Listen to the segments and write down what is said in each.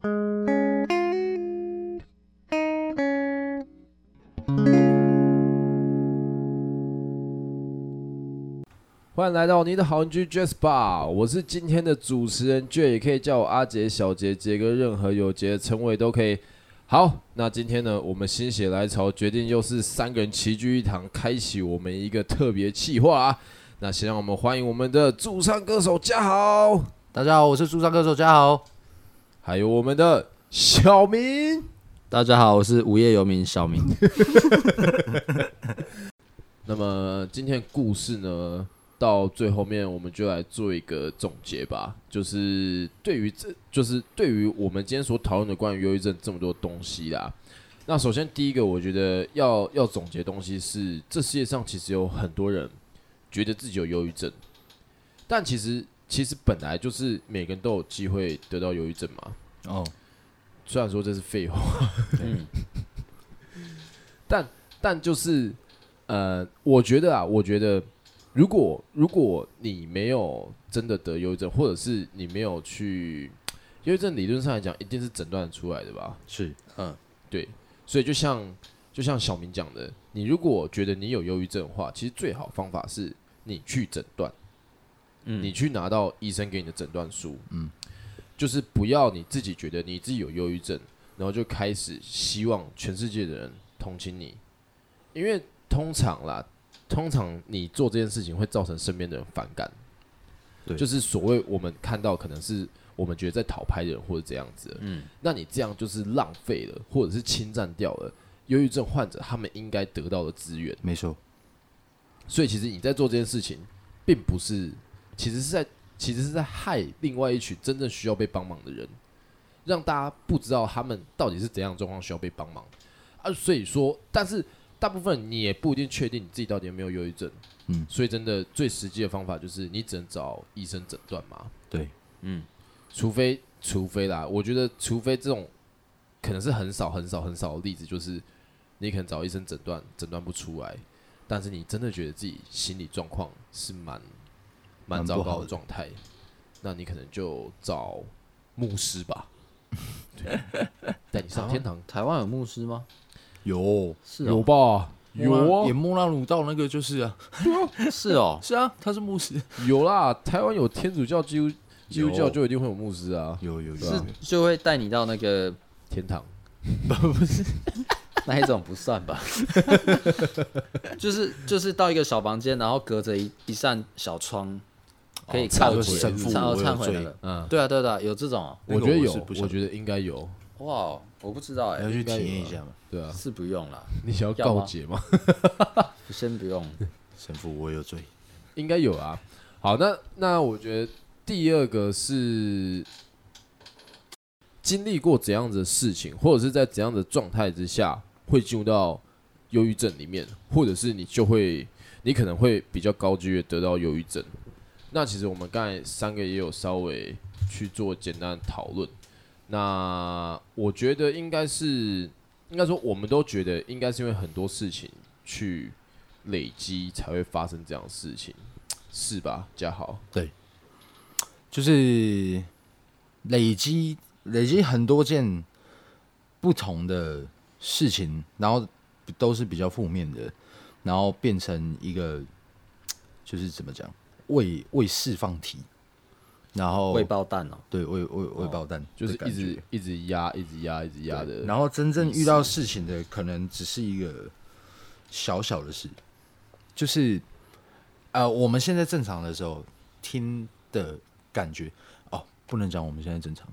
欢迎来到你的好邻居 Jazz Bar，我是今天的主持人 J，也可以叫我阿杰、小杰、杰哥，任何有杰的称谓都可以。好，那今天呢，我们心血来潮，决定又是三个人齐聚一堂，开启我们一个特别企划啊。那先让我们欢迎我们的驻唱歌手嘉豪，大家好，我是驻唱歌手嘉豪，还有我们的小明，大家好，我是无业游民小明。那么今天故事呢？到最后面，我们就来做一个总结吧。就是对于这，就是对于我们今天所讨论的关于忧郁症这么多东西啦。那首先第一个，我觉得要要总结东西是，这世界上其实有很多人觉得自己有忧郁症，但其实其实本来就是每个人都有机会得到忧郁症嘛。哦，虽然说这是废话，嗯，但但就是呃，我觉得啊，我觉得。如果如果你没有真的得忧郁症，或者是你没有去忧郁症，理论上来讲，一定是诊断出来的吧？是，嗯，对。所以就像就像小明讲的，你如果觉得你有忧郁症的话，其实最好方法是你去诊断，嗯，你去拿到医生给你的诊断书，嗯，就是不要你自己觉得你自己有忧郁症，然后就开始希望全世界的人同情你，因为通常啦。通常你做这件事情会造成身边的人反感，对，就是所谓我们看到可能是我们觉得在讨拍的人或者这样子，嗯，那你这样就是浪费了，或者是侵占掉了忧郁症患者他们应该得到的资源，没错。所以其实你在做这件事情，并不是，其实是在，其实是在害另外一群真正需要被帮忙的人，让大家不知道他们到底是怎样状况需要被帮忙啊。所以说，但是。大部分你也不一定确定你自己到底有没有忧郁症，嗯，所以真的最实际的方法就是你只能找医生诊断嘛。对，嗯，除非除非啦，我觉得除非这种可能是很少很少很少的例子，就是你可能找医生诊断诊断不出来，但是你真的觉得自己心理状况是蛮蛮糟糕的状态，那你可能就找牧师吧，对，带你上天堂。台湾有牧师吗？有是有吧？有啊，演莫那鲁道那个就是啊，是哦，是啊，他是牧师。有啦，台湾有天主教、基督基督教就一定会有牧师啊，有有有，是就会带你到那个天堂，不是那一种不算吧？就是就是到一个小房间，然后隔着一一扇小窗，可以忏悔神父忏悔的。嗯，对啊对啊，有这种，我觉得有，我觉得应该有。哇，我不知道哎，要去体验一下嘛？对啊，是不用了。你想要告解吗？先不用，神父，我有罪，应该有啊。好，那那我觉得第二个是经历过怎样的事情，或者是在怎样的状态之下会进入到忧郁症里面，或者是你就会，你可能会比较高几率得到忧郁症。那其实我们刚才三个也有稍微去做简单的讨论。那我觉得应该是，应该说我们都觉得应该是因为很多事情去累积才会发生这样的事情，是吧？嘉豪，对，就是累积累积很多件不同的事情，然后都是比较负面的，然后变成一个就是怎么讲，未未释放体。然后未爆弹哦，对，未未未爆弹，就是一直一直压，一直压，一直压的。然后真正遇到事情的，可能只是一个小小的事，就是呃，我们现在正常的时候听的感觉哦，不能讲我们现在正常，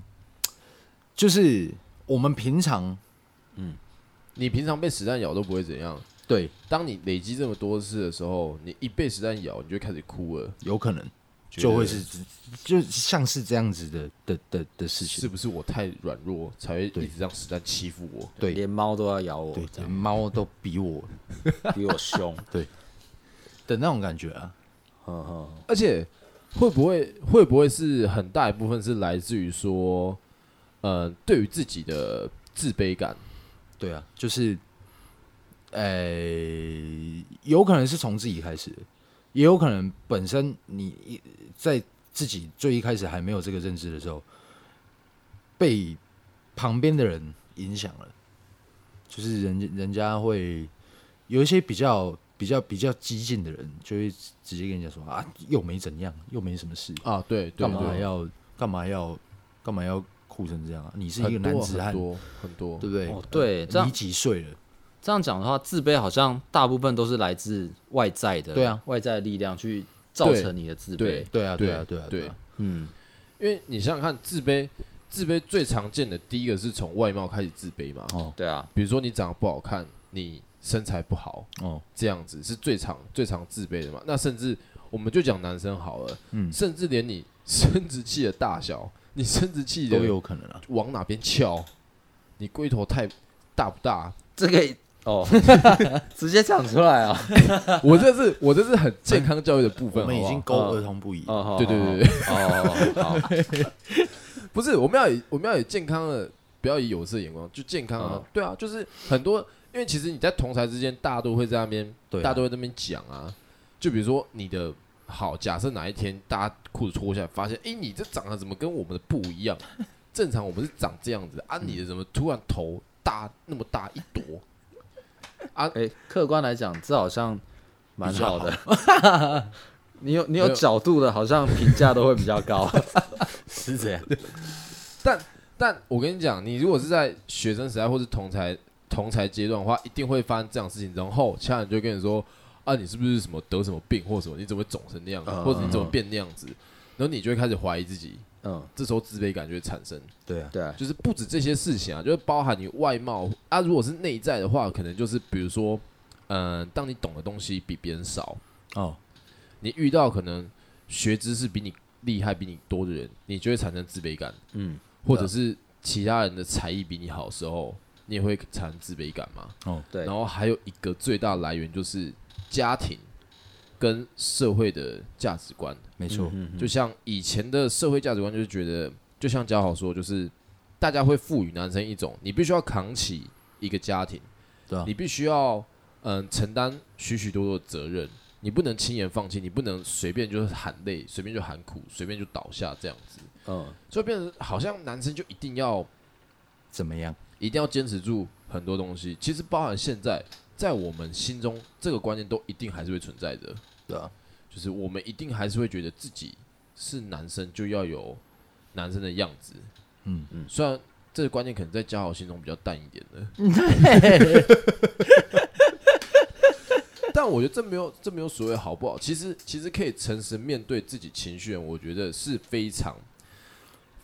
就是我们平常，嗯，你平常被子弹咬都不会怎样，对。当你累积这么多次的时候，你一被实弹咬，你就开始哭了，有可能。就会是，就像是这样子的的的的事情，是不是我太软弱才会一直让实弹欺负我？对，连猫都要咬我，对，连猫都比我 比我凶，对的那种感觉啊。嗯嗯而且会不会会不会是很大一部分是来自于说，呃，对于自己的自卑感？对啊，就是，呃，有可能是从自己开始。也有可能本身你在自己最一开始还没有这个认知的时候，被旁边的人影响了，就是人家人家会有一些比较比较比较激进的人，就会直接跟人家说啊，又没怎样，又没什么事啊，对，干嘛还要干嘛要干嘛要哭成这样啊？你是一个男子汉，很多很多，对不对？哦，对，你几岁了？这样讲的话，自卑好像大部分都是来自外在的，对啊，外在的力量去造成你的自卑，对，对啊，对啊，对啊，对，嗯，因为你想想看，自卑，自卑最常见的第一个是从外貌开始自卑嘛，哦，对啊，比如说你长得不好看，你身材不好，哦，这样子是最常最常自卑的嘛。那甚至我们就讲男生好了，嗯，甚至连你生殖器的大小，你生殖器都有可能啊，往哪边翘，你龟头太大不大，这个。哦，直接讲出来啊！我这是我这是很健康教育的部分，我们已经勾儿童不宜。哦，对对对对，哦，不是，我们要以我们要以健康的，不要以有色眼光，就健康啊。对啊，就是很多，因为其实你在同台之间，大家都会在那边，大家都会在那边讲啊。就比如说你的好，假设哪一天大家裤子脱下来，发现，哎，你这长得怎么跟我们的不一样？正常我们是长这样子，啊，你的怎么突然头大那么大一坨？啊，哎、欸，客观来讲，这好像蛮好的。好 你有你有角度的，好像评价都会比较高，是这样。但但我跟你讲，你如果是在学生时代或是同才同才阶段的话，一定会发生这样的事情。然后其他人就跟你说：“啊，你是不是什么得什么病或什么？你怎么会肿成那样子？嗯、或者你怎么变那样子？”然后你就会开始怀疑自己。嗯，这时候自卑感就会产生。对啊，对啊，就是不止这些事情啊，就是包含你外貌啊。如果是内在的话，可能就是比如说，嗯、呃，当你懂的东西比别人少哦，你遇到可能学知识比你厉害、比你多的人，你就会产生自卑感。嗯，或者是其他人的才艺比你好的时候，你也会产生自卑感嘛。哦，对。然后还有一个最大来源就是家庭。跟社会的价值观，没错，就像以前的社会价值观，就是觉得，就像嘉豪说，就是大家会赋予男生一种，你必须要扛起一个家庭，对啊，你必须要嗯承担许许多多的责任，你不能轻言放弃，你不能随便就是喊累，随便就喊苦，随便就倒下这样子，嗯，所以变成好像男生就一定要怎么样，一定要坚持住很多东西，其实包含现在。在我们心中，这个观念都一定还是会存在的，对啊，就是我们一定还是会觉得自己是男生，就要有男生的样子，嗯嗯。虽然这个观念可能在嘉豪心中比较淡一点的，但我觉得这没有这没有所谓好不好。其实其实可以诚实面对自己情绪，我觉得是非常。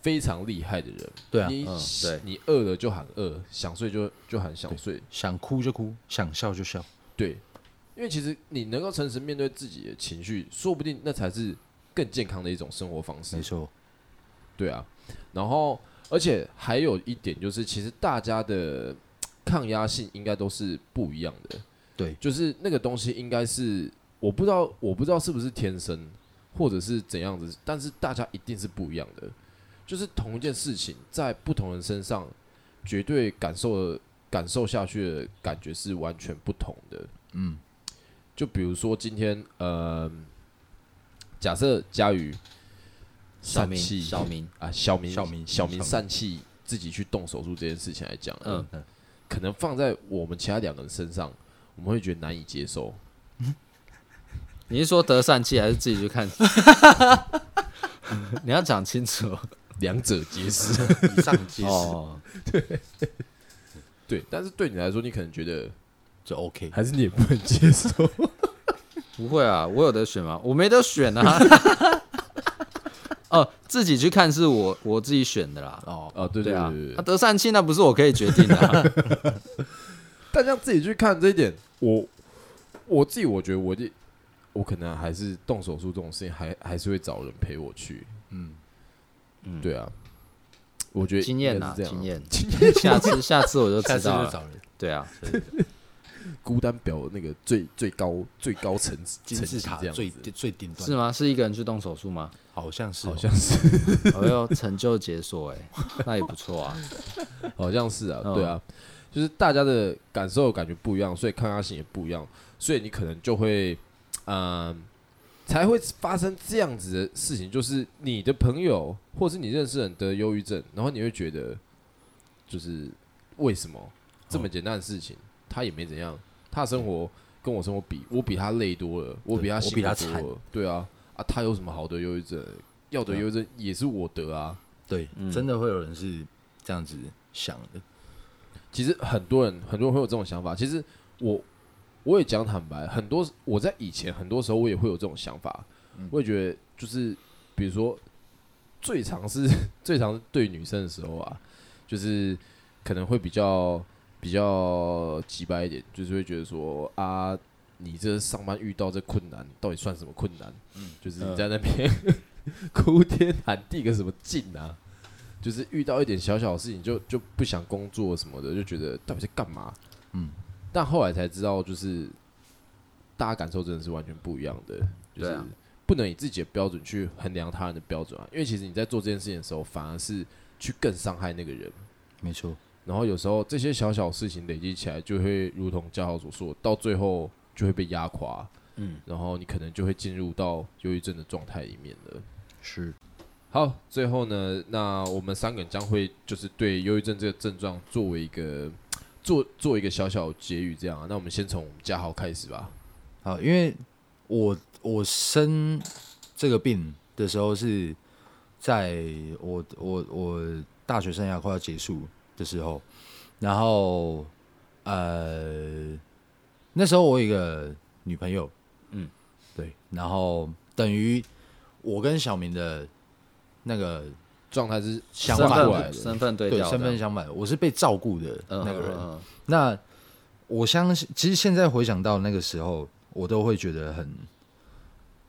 非常厉害的人，对啊，你你饿了就喊饿，想睡就就喊想睡，想哭就哭，想笑就笑，对，因为其实你能够诚实面对自己的情绪，说不定那才是更健康的一种生活方式。没错，对啊，然后而且还有一点就是，其实大家的抗压性应该都是不一样的，对，就是那个东西应该是我不知道，我不知道是不是天生或者是怎样子，但是大家一定是不一样的。就是同一件事情，在不同人身上，绝对感受的感受下去的感觉是完全不同的。嗯，就比如说今天，呃，假设佳宇疝气，小明啊，小明，小明，小明疝气，自己去动手术这件事情来讲，嗯，可能放在我们其他两个人身上，我们会觉得难以接受。你是说得疝气，还是自己去看？你要讲清楚。两者皆是，以上皆是。哦，对，对，但是对你来说，你可能觉得就 OK，还是你也不能接受？不会啊，我有得选吗？我没得选啊。哦，自己去看是我我自己选的啦。哦哦，对对啊，他得疝气那不是我可以决定的啊。但像自己去看这一点，我我自己我觉得我我可能还是动手术这种事情，还还是会找人陪我去。嗯。嗯，对啊，我觉得经验呐，经验，下次下次我就知道了。对啊，孤单表那个最最高最高层次金字塔最最顶端是吗？是一个人去动手术吗？好像是，好像是。哎呦，成就解锁哎，那也不错啊。好像是啊，对啊，就是大家的感受感觉不一样，所以抗压性也不一样，所以你可能就会嗯。才会发生这样子的事情，就是你的朋友或是你认识人得忧郁症，然后你会觉得，就是为什么这么简单的事情，他也没怎样，他的生活跟我生活比，我比他累多了，我比他辛苦多了，对啊，啊，他有什么好得忧郁症？要得忧郁症也是我得啊，对，真的会有人是这样子想的。其实很多人，很多人会有这种想法。其实我我也讲坦白，很多我在以前很多时候我也会有这种想法，我也觉得就是比如说最常是 最常对女生的时候啊，就是可能会比较比较直白一点，就是会觉得说啊，你这上班遇到这困难，到底算什么困难？嗯，就是你在那边。哭天喊地个什么劲啊？就是遇到一点小小的事情就就不想工作什么的，就觉得到底在干嘛？嗯，但后来才知道，就是大家感受真的是完全不一样的，就是不能以自己的标准去衡量他人的标准啊。因为其实你在做这件事情的时候，反而是去更伤害那个人。没错。然后有时候这些小小事情累积起来，就会如同嘉豪所说，到最后就会被压垮。嗯，然后你可能就会进入到忧郁症的状态里面了。是，好，最后呢，那我们三个人将会就是对忧郁症这个症状作为一个做做一个小小结语，这样啊。那我们先从嘉豪开始吧。好，因为我我生这个病的时候是在我我我大学生涯快要结束的时候，然后呃那时候我有一个女朋友。嗯，对，然后等于我跟小明的那个状态是相反过来的，身份对对，身份相反。我是被照顾的那个人。那我相信，其实现在回想到那个时候，我都会觉得很，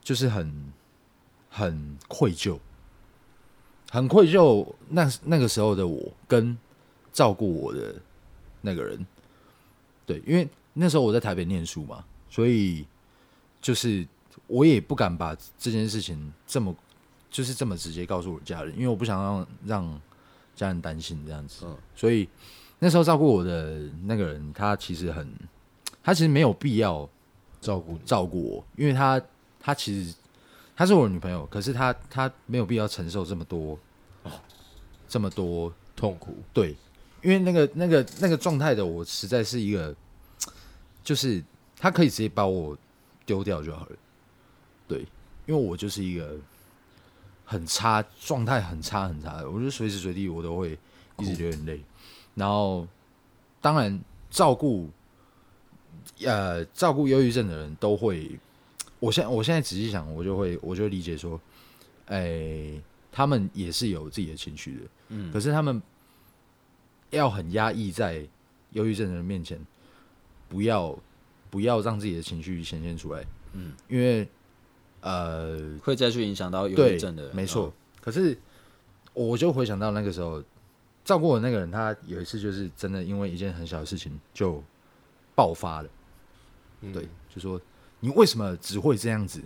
就是很很愧疚，很愧疚。那那个时候的我跟照顾我的那个人，对，因为那时候我在台北念书嘛，所以。就是我也不敢把这件事情这么，就是这么直接告诉我家人，因为我不想让让家人担心这样子。嗯，所以那时候照顾我的那个人，他其实很，他其实没有必要照顾照顾我，因为他他其实他是我的女朋友，可是他他没有必要承受这么多这么多痛苦。对，因为那个那个那个状态的我，实在是一个，就是他可以直接把我。丢掉就好了，对，因为我就是一个很差状态、很差很差的，我觉得随时随地我都会一直流眼泪。然后，当然照顾呃照顾忧郁症的人都会，我现我现在仔细想，我就会我就理解说，哎、欸，他们也是有自己的情绪的，嗯，可是他们要很压抑在忧郁症的人面前，不要。不要让自己的情绪显现出来，嗯，因为呃会再去影响到忧郁症的人，没错。哦、可是我就回想到那个时候照顾我那个人，他有一次就是真的因为一件很小的事情就爆发了，嗯、对，就说你为什么只会这样子？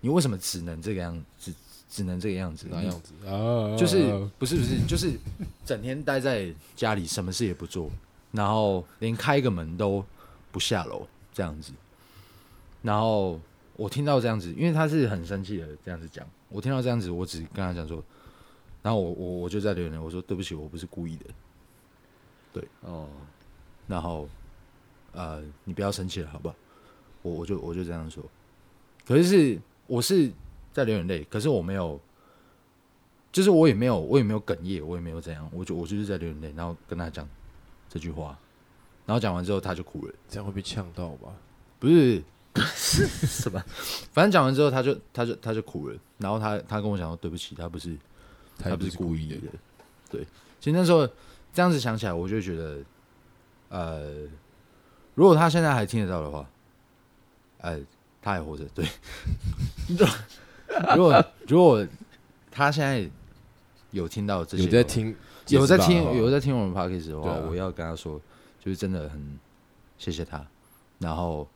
你为什么只能这个样子？只只能这个样子？那样子啊？就是不是不是，就是整天待在家里，什么事也不做，然后连开个门都。不下楼这样子，然后我听到这样子，因为他是很生气的这样子讲。我听到这样子，我只跟他讲说，然后我我我就在留言，我说对不起，我不是故意的。对哦，然后呃，你不要生气了，好不好？我我就我就这样说。可是是我是在流眼泪，可是我没有，就是我也没有我也没有哽咽，我也没有怎样，我就我就是在流眼泪，然后跟他讲这句话。然后讲完之后，他就哭了。这样会被呛到吧？不是，是 什么？反正讲完之后，他就他就他就哭了。然后他他跟我讲说：“对不起，他不是他不是故意的。意的”对，其实那时候这样子想起来，我就觉得，呃，如果他现在还听得到的话，呃，他还活着。对，如果如果他现在有听到这些，有在听，有在听，有在听我们 podcast 的话，啊、我要跟他说。就是真的很谢谢他，然后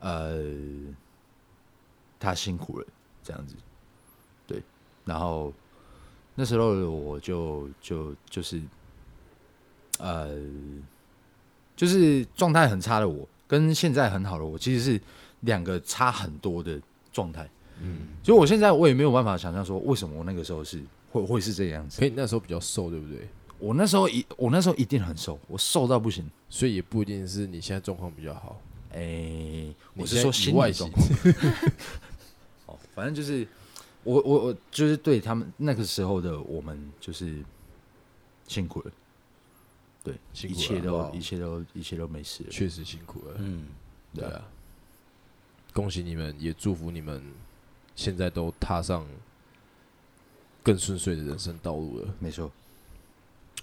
呃，他辛苦了，这样子，对，然后那时候我就就就是呃，就是状态很差的我，跟现在很好的我，其实是两个差很多的状态。嗯，所以我现在我也没有办法想象说，为什么我那个时候是会会是这个样子。可以那时候比较瘦，对不对？我那时候一我那时候一定很瘦，我瘦到不行，所以也不一定是你现在状况比较好。哎、欸，我是说心理外状况。哦，反正就是我我我就是对他们那个时候的我们就是辛苦了，对，辛苦了一切都一切都一切都没事了。确实辛苦了，嗯，对啊，恭喜你们，也祝福你们现在都踏上更顺遂的人生道路了。没错。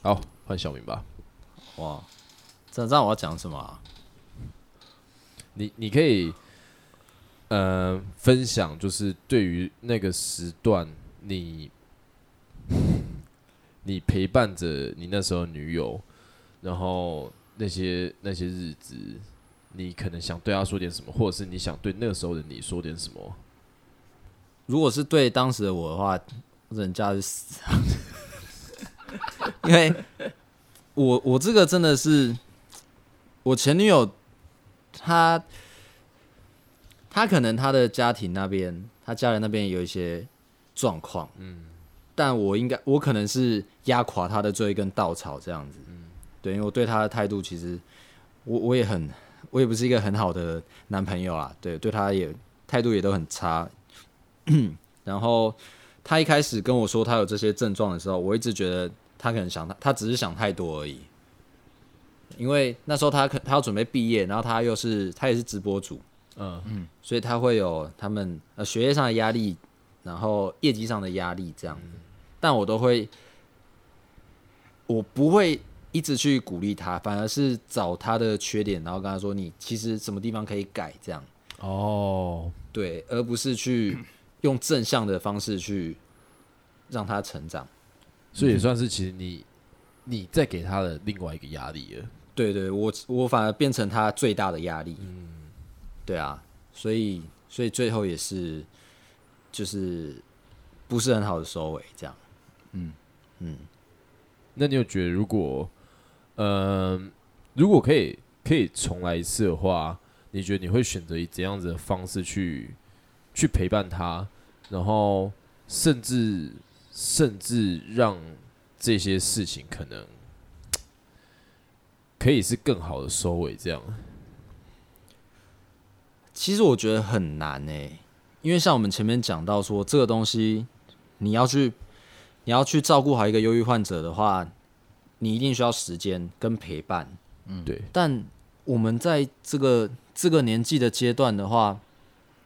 好，换小明吧。哇，这这样我要讲什么啊？你你可以，呃，分享就是对于那个时段，你你陪伴着你那时候女友，然后那些那些日子，你可能想对她说点什么，或者是你想对那个时候的你说点什么？如果是对当时的我的话，人家是死啊，因为我我这个真的是我前女友。他他可能他的家庭那边，他家人那边有一些状况，嗯，但我应该我可能是压垮他的最后一根稻草这样子，嗯，对，因为我对他的态度其实我我也很我也不是一个很好的男朋友啊，对，对他也态度也都很差，然后他一开始跟我说他有这些症状的时候，我一直觉得他可能想他他只是想太多而已。因为那时候他可他要准备毕业，然后他又是他也是直播主，嗯。嗯，所以他会有他们呃学业上的压力，然后业绩上的压力这样。子，嗯，但我都会，我不会一直去鼓励他，反而是找他的缺点，然后跟他说，你其实什么地方可以改？这样，哦，对，而不是去用正向的方式去让他成长，所以也算是其实你你在给他的另外一个压力了。对对，我我反而变成他最大的压力。嗯，对啊，所以所以最后也是就是不是很好的收尾，这样。嗯嗯，那你有觉得如果嗯、如果可以可以重来一次的话，你觉得你会选择以怎样子的方式去去陪伴他，然后甚至甚至让这些事情可能。可以是更好的收尾，这样。其实我觉得很难诶，因为像我们前面讲到说，这个东西你要去你要去照顾好一个忧郁患者的话，你一定需要时间跟陪伴。嗯，对。但我们在这个这个年纪的阶段的话，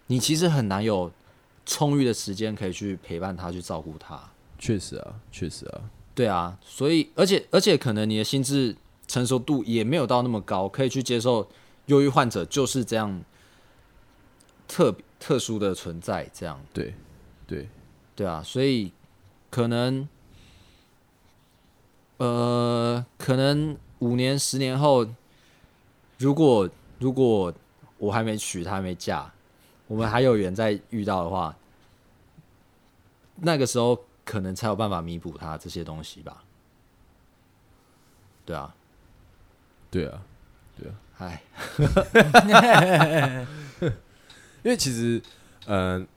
你其实很难有充裕的时间可以去陪伴他，去照顾他。确实啊，确实啊。对啊，所以而且而且可能你的心智。成熟度也没有到那么高，可以去接受忧郁患者就是这样特特殊的存在，这样。对对。对啊，所以可能呃，可能五年十年后，如果如果我还没娶她还没嫁，我们还有缘再遇到的话，那个时候可能才有办法弥补他这些东西吧，对啊。对啊，对啊，哎，因为其实，嗯、呃，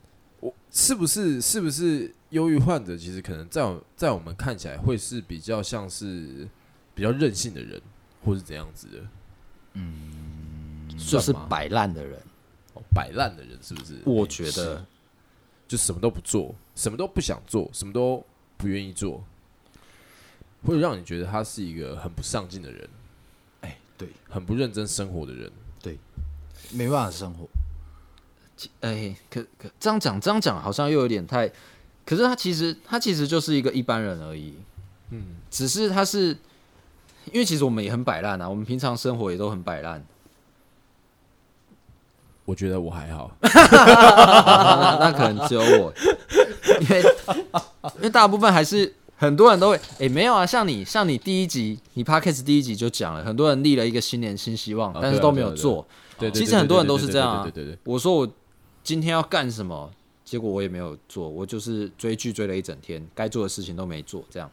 我是不是是不是忧郁患者？其实可能在我在我们看起来会是比较像是比较任性的人，或是怎样子的？嗯，就是摆烂的人，哦，摆烂的人是不是？我觉得，就什么都不做，什么都不想做，什么都不愿意做，会让你觉得他是一个很不上进的人。对，很不认真生活的人，对，没办法生活。哎、欸，可可这样讲，这样讲好像又有点太。可是他其实，他其实就是一个一般人而已。嗯，只是他是，因为其实我们也很摆烂啊，我们平常生活也都很摆烂。我觉得我还好，那，那可能只有我，因为因为大部分还是。很多人都会，哎、欸，没有啊，像你，像你第一集，你 Podcast 第一集就讲了，很多人立了一个新年新希望，但是都没有做。对，其实很多人都是这样啊。对对对。我说我今天要干什么，结果我也没有做，我就是追剧追了一整天，该做的事情都没做，这样。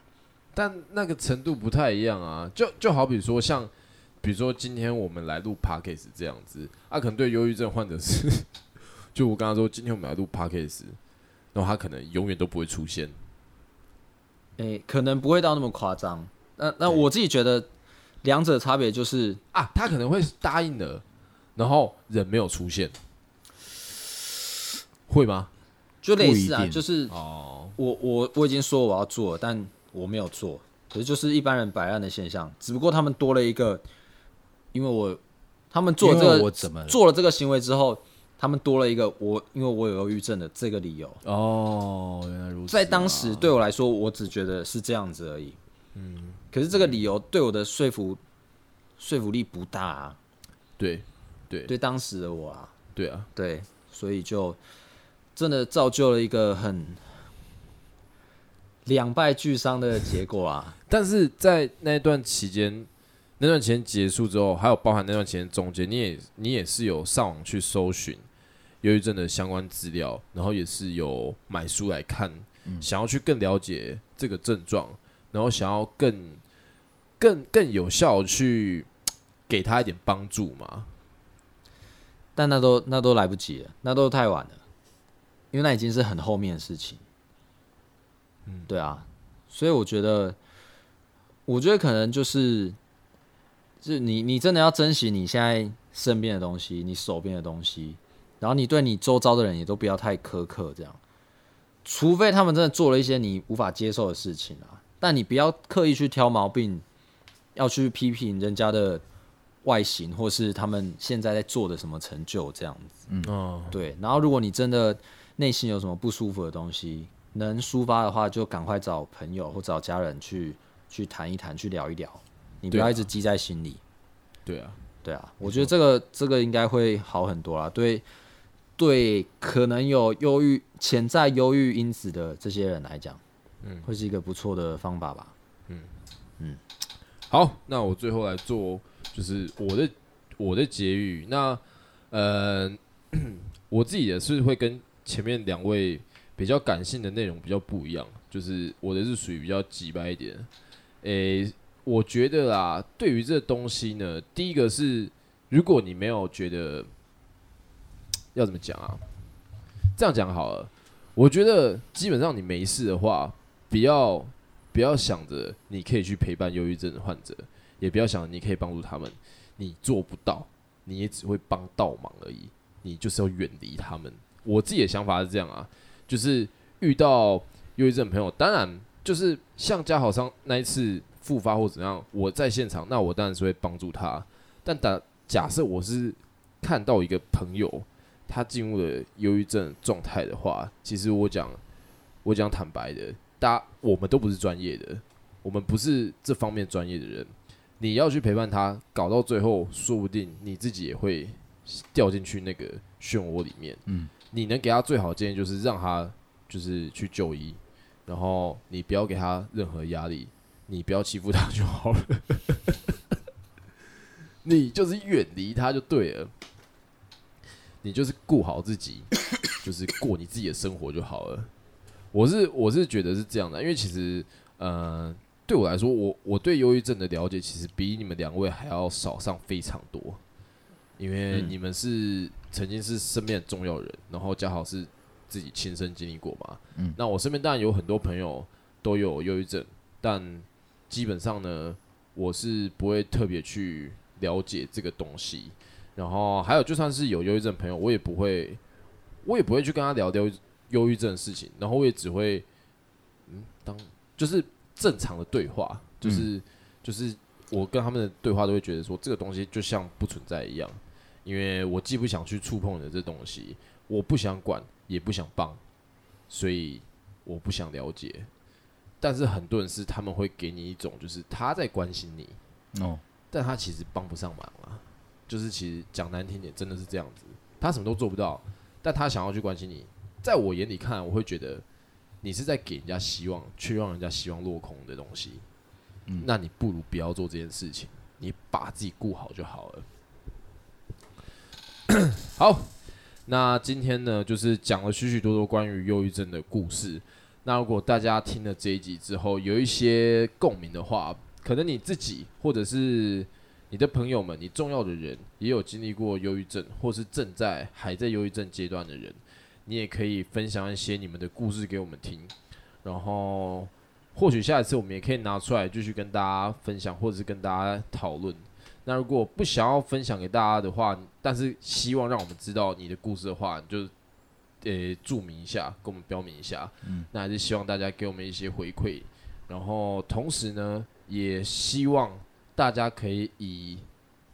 但那个程度不太一样啊，就就好比说像，比如说今天我们来录 Podcast 这样子，啊，可能对忧郁症患者是，就我刚刚说，今天我们来录 Podcast，然后他可能永远都不会出现。诶、欸，可能不会到那么夸张，那那我自己觉得两者差别就是啊，他可能会答应了，然后人没有出现，会吗？就类似啊，就是哦，我我我已经说我要做了，但我没有做，可是就是一般人摆烂的现象，只不过他们多了一个，因为我他们做这个我怎么做了这个行为之后，他们多了一个我因为我有忧郁症的这个理由哦，原来如此啊。在当时对我来说，我只觉得是这样子而已，嗯，可是这个理由对我的说服说服力不大啊，对对对，当时的我啊，对啊，对，所以就。真的造就了一个很两败俱伤的结果啊！但是在那段期间，那段期间结束之后，还有包含那段期间中间，你也你也是有上网去搜寻忧郁症的相关资料，然后也是有买书来看，嗯、想要去更了解这个症状，然后想要更更更有效去给他一点帮助嘛。但那都那都来不及了，那都太晚了。因为那已经是很后面的事情，嗯，对啊，所以我觉得，我觉得可能就是，就是你你真的要珍惜你现在身边的东西，你手边的东西，然后你对你周遭的人也都不要太苛刻，这样，除非他们真的做了一些你无法接受的事情啊，但你不要刻意去挑毛病，要去批评人家的外形，或是他们现在在做的什么成就这样子，嗯，哦，对，然后如果你真的。内心有什么不舒服的东西，能抒发的话，就赶快找朋友或找家人去去谈一谈，去聊一聊。你不要一直积在心里。对啊，对啊，我觉得这个这个应该会好很多啦。对对，可能有忧郁潜在忧郁因子的这些人来讲，嗯，会是一个不错的方法吧。嗯嗯，好，那我最后来做就是我的我的结语。那呃，我自己也是会跟。前面两位比较感性的内容比较不一样，就是我的是属于比较直白一点。诶、欸，我觉得啦，对于这东西呢，第一个是，如果你没有觉得要怎么讲啊，这样讲好了。我觉得基本上你没事的话，不要不要想着你可以去陪伴忧郁症患者，也不要想着你可以帮助他们，你做不到，你也只会帮倒忙而已。你就是要远离他们。我自己的想法是这样啊，就是遇到忧郁症朋友，当然就是像家豪上那一次复发或怎样，我在现场，那我当然是会帮助他。但打假设我是看到一个朋友他进入了忧郁症状态的话，其实我讲我讲坦白的，大家我们都不是专业的，我们不是这方面专业的人，你要去陪伴他，搞到最后，说不定你自己也会掉进去那个漩涡里面。嗯。你能给他最好的建议就是让他就是去就医，然后你不要给他任何压力，你不要欺负他就好了，你就是远离他就对了，你就是顾好自己，就是过你自己的生活就好了。我是我是觉得是这样的，因为其实呃对我来说，我我对忧郁症的了解其实比你们两位还要少上非常多，因为你们是。曾经是身边的重要人，然后恰好是自己亲身经历过嘛。嗯，那我身边当然有很多朋友都有忧郁症，但基本上呢，我是不会特别去了解这个东西。然后还有，就算是有忧郁症朋友，我也不会，我也不会去跟他聊聊忧郁症的事情。然后我也只会，嗯，当就是正常的对话，就是、嗯、就是我跟他们的对话都会觉得说，这个东西就像不存在一样。因为我既不想去触碰你的这东西，我不想管，也不想帮，所以我不想了解。但是很多人是他们会给你一种，就是他在关心你，哦，但他其实帮不上忙啊。就是其实讲难听点，真的是这样子，他什么都做不到，但他想要去关心你。在我眼里看，我会觉得你是在给人家希望，却让人家希望落空的东西。嗯，那你不如不要做这件事情，你把自己顾好就好了。好，那今天呢，就是讲了许许多多关于忧郁症的故事。那如果大家听了这一集之后有一些共鸣的话，可能你自己或者是你的朋友们、你重要的人也有经历过忧郁症，或是正在还在忧郁症阶段的人，你也可以分享一些你们的故事给我们听。然后或许下一次我们也可以拿出来继续跟大家分享，或者是跟大家讨论。那如果不想要分享给大家的话，但是希望让我们知道你的故事的话，你就呃注明一下，跟我们标明一下。嗯，那还是希望大家给我们一些回馈，然后同时呢，也希望大家可以以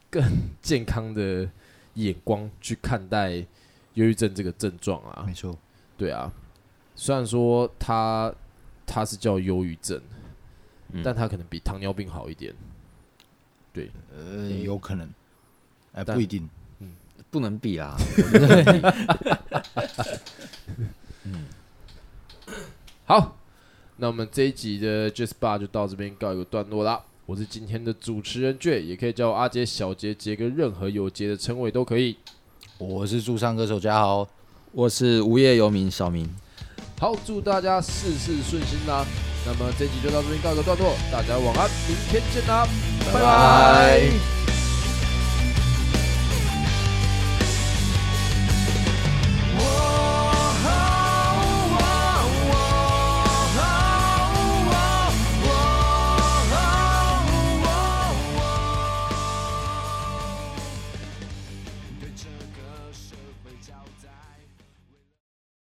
更健康的眼光去看待忧郁症这个症状啊。没错，对啊，虽然说它它是叫忧郁症，嗯，但它可能比糖尿病好一点。对，呃，有可能，哎，不一定，嗯，不能比啊。嗯，好，那我们这一集的 Just Bar 就到这边告一个段落啦。我是今天的主持人 J，也可以叫我阿杰、小杰、杰哥，任何有杰的称谓都可以。我是驻唱歌手嘉豪，我是无业游民小明。好，祝大家事事顺心啦。那么这集就到这边告一个段落，大家晚安，明天见啦，拜拜。